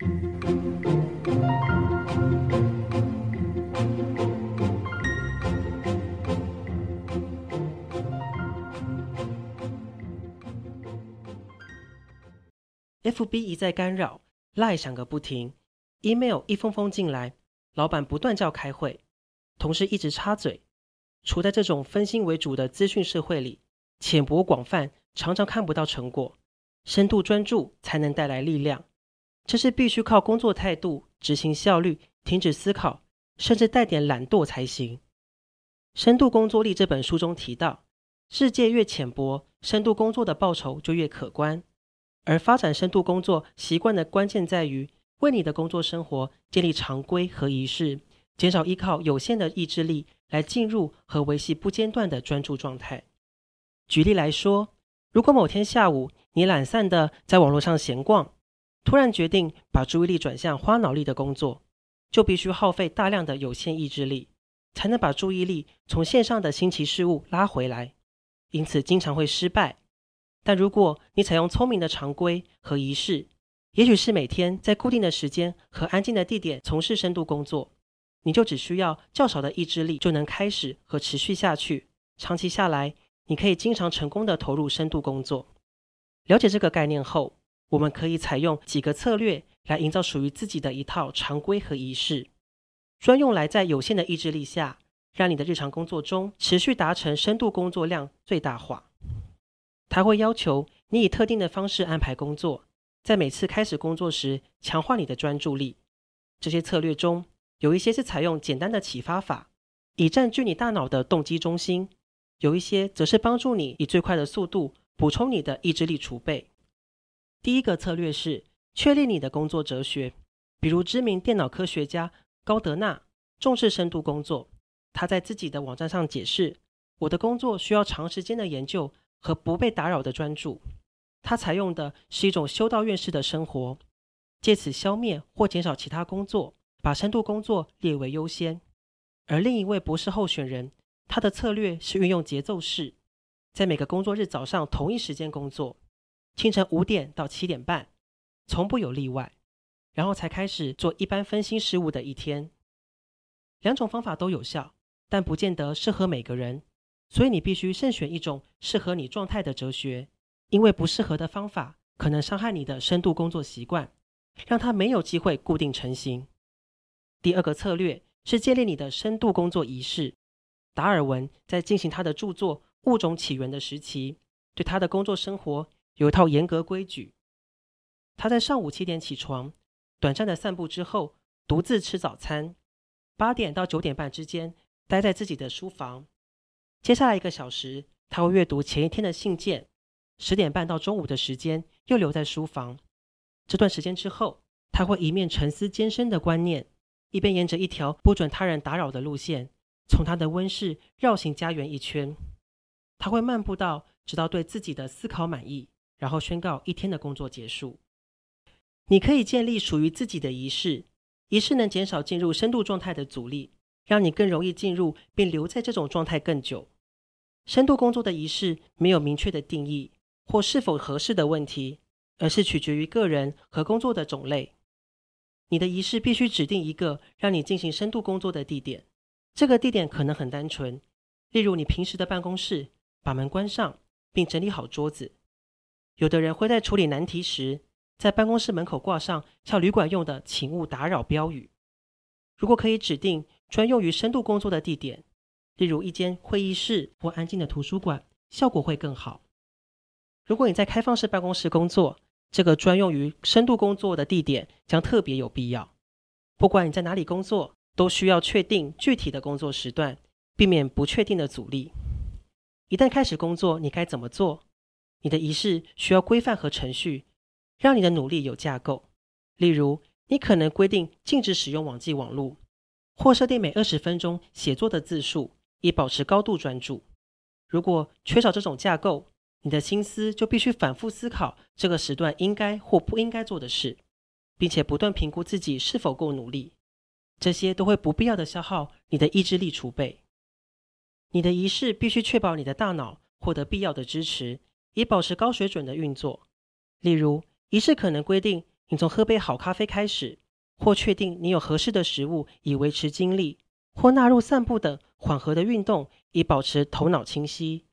FB 一再干扰，LINE 响个不停，email 一封封进来，老板不断叫开会，同事一直插嘴。处在这种分心为主的资讯社会里，浅薄广泛，常常看不到成果。深度专注才能带来力量，这是必须靠工作态度、执行效率、停止思考，甚至带点懒惰才行。《深度工作力》这本书中提到，世界越浅薄，深度工作的报酬就越可观。而发展深度工作习惯的关键在于，为你的工作生活建立常规和仪式，减少依靠有限的意志力来进入和维系不间断的专注状态。举例来说，如果某天下午你懒散的在网络上闲逛，突然决定把注意力转向花脑力的工作，就必须耗费大量的有限意志力，才能把注意力从线上的新奇事物拉回来，因此经常会失败。但如果你采用聪明的常规和仪式，也许是每天在固定的时间和安静的地点从事深度工作，你就只需要较少的意志力就能开始和持续下去。长期下来，你可以经常成功地投入深度工作。了解这个概念后，我们可以采用几个策略来营造属于自己的一套常规和仪式，专用来在有限的意志力下，让你的日常工作中持续达成深度工作量最大化。它会要求你以特定的方式安排工作，在每次开始工作时强化你的专注力。这些策略中有一些是采用简单的启发法，以占据你大脑的动机中心；有一些则是帮助你以最快的速度补充你的意志力储备。第一个策略是确立你的工作哲学，比如知名电脑科学家高德纳重视深度工作。他在自己的网站上解释：“我的工作需要长时间的研究。”和不被打扰的专注，他采用的是一种修道院式的生活，借此消灭或减少其他工作，把深度工作列为优先。而另一位博士候选人，他的策略是运用节奏式，在每个工作日早上同一时间工作，清晨五点到七点半，从不有例外，然后才开始做一般分心事务的一天。两种方法都有效，但不见得适合每个人。所以你必须慎选一种适合你状态的哲学，因为不适合的方法可能伤害你的深度工作习惯，让它没有机会固定成型。第二个策略是建立你的深度工作仪式。达尔文在进行他的著作《物种起源》的时期，对他的工作生活有一套严格规矩。他在上午七点起床，短暂的散步之后，独自吃早餐，八点到九点半之间待在自己的书房。接下来一个小时，他会阅读前一天的信件。十点半到中午的时间，又留在书房。这段时间之后，他会一面沉思艰深的观念，一边沿着一条不准他人打扰的路线，从他的温室绕行家园一圈。他会漫步到直到对自己的思考满意，然后宣告一天的工作结束。你可以建立属于自己的仪式，仪式能减少进入深度状态的阻力。让你更容易进入并留在这种状态更久。深度工作的仪式没有明确的定义或是否合适的问题，而是取决于个人和工作的种类。你的仪式必须指定一个让你进行深度工作的地点。这个地点可能很单纯，例如你平时的办公室，把门关上并整理好桌子。有的人会在处理难题时，在办公室门口挂上像旅馆用的“请勿打扰”标语。如果可以指定。专用于深度工作的地点，例如一间会议室或安静的图书馆，效果会更好。如果你在开放式办公室工作，这个专用于深度工作的地点将特别有必要。不管你在哪里工作，都需要确定具体的工作时段，避免不确定的阻力。一旦开始工作，你该怎么做？你的仪式需要规范和程序，让你的努力有架构。例如，你可能规定禁止使用网际网络。或设定每二十分钟写作的字数，以保持高度专注。如果缺少这种架构，你的心思就必须反复思考这个时段应该或不应该做的事，并且不断评估自己是否够努力。这些都会不必要的消耗你的意志力储备。你的仪式必须确保你的大脑获得必要的支持，以保持高水准的运作。例如，仪式可能规定你从喝杯好咖啡开始，或确定你有合适的食物以维持精力，或纳入散步等缓和的运动以保持头脑清晰。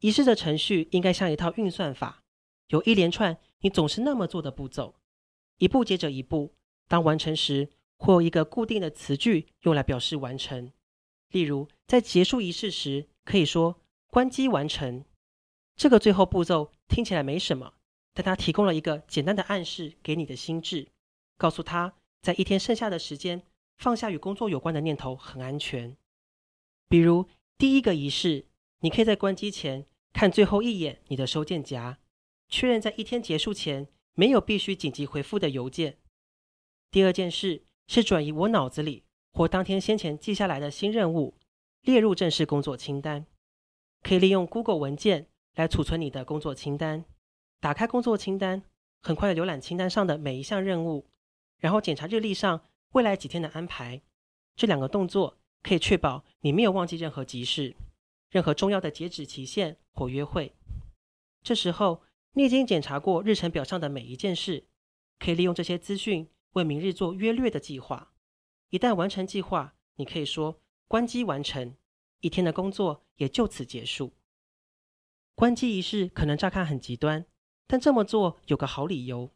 仪式的程序应该像一套运算法，有一连串你总是那么做的步骤，一步接着一步。当完成时，会有一个固定的词句用来表示完成。例如，在结束仪式时，可以说“关机完成”。这个最后步骤听起来没什么，但它提供了一个简单的暗示给你的心智，告诉他在一天剩下的时间，放下与工作有关的念头很安全。比如，第一个仪式，你可以在关机前看最后一眼你的收件夹，确认在一天结束前没有必须紧急回复的邮件。第二件事是转移我脑子里或当天先前记下来的新任务，列入正式工作清单。可以利用 Google 文件来储存你的工作清单。打开工作清单，很快的浏览清单上的每一项任务，然后检查日历上未来几天的安排。这两个动作可以确保你没有忘记任何急事、任何重要的截止期限或约会。这时候，你已经检查过日程表上的每一件事，可以利用这些资讯。为明日做约略的计划。一旦完成计划，你可以说“关机完成”，一天的工作也就此结束。关机仪式可能乍看很极端，但这么做有个好理由。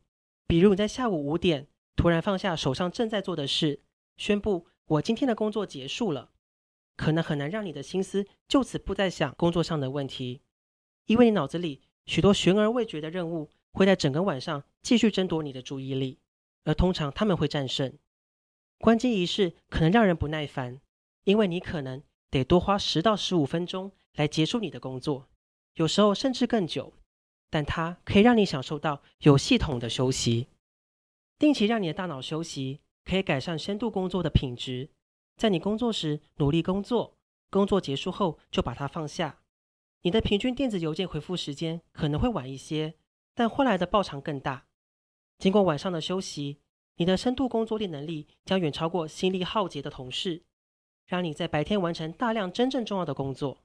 比如你在下午五点突然放下手上正在做的事，宣布“我今天的工作结束了”，可能很难让你的心思就此不再想工作上的问题，因为你脑子里许多悬而未决的任务会在整个晚上继续争夺你的注意力。而通常他们会战胜。关机仪式可能让人不耐烦，因为你可能得多花十到十五分钟来结束你的工作，有时候甚至更久。但它可以让你享受到有系统的休息。定期让你的大脑休息，可以改善深度工作的品质。在你工作时努力工作，工作结束后就把它放下。你的平均电子邮件回复时间可能会晚一些，但换来的报偿更大。经过晚上的休息，你的深度工作力能力将远超过心力耗竭的同事，让你在白天完成大量真正重要的工作。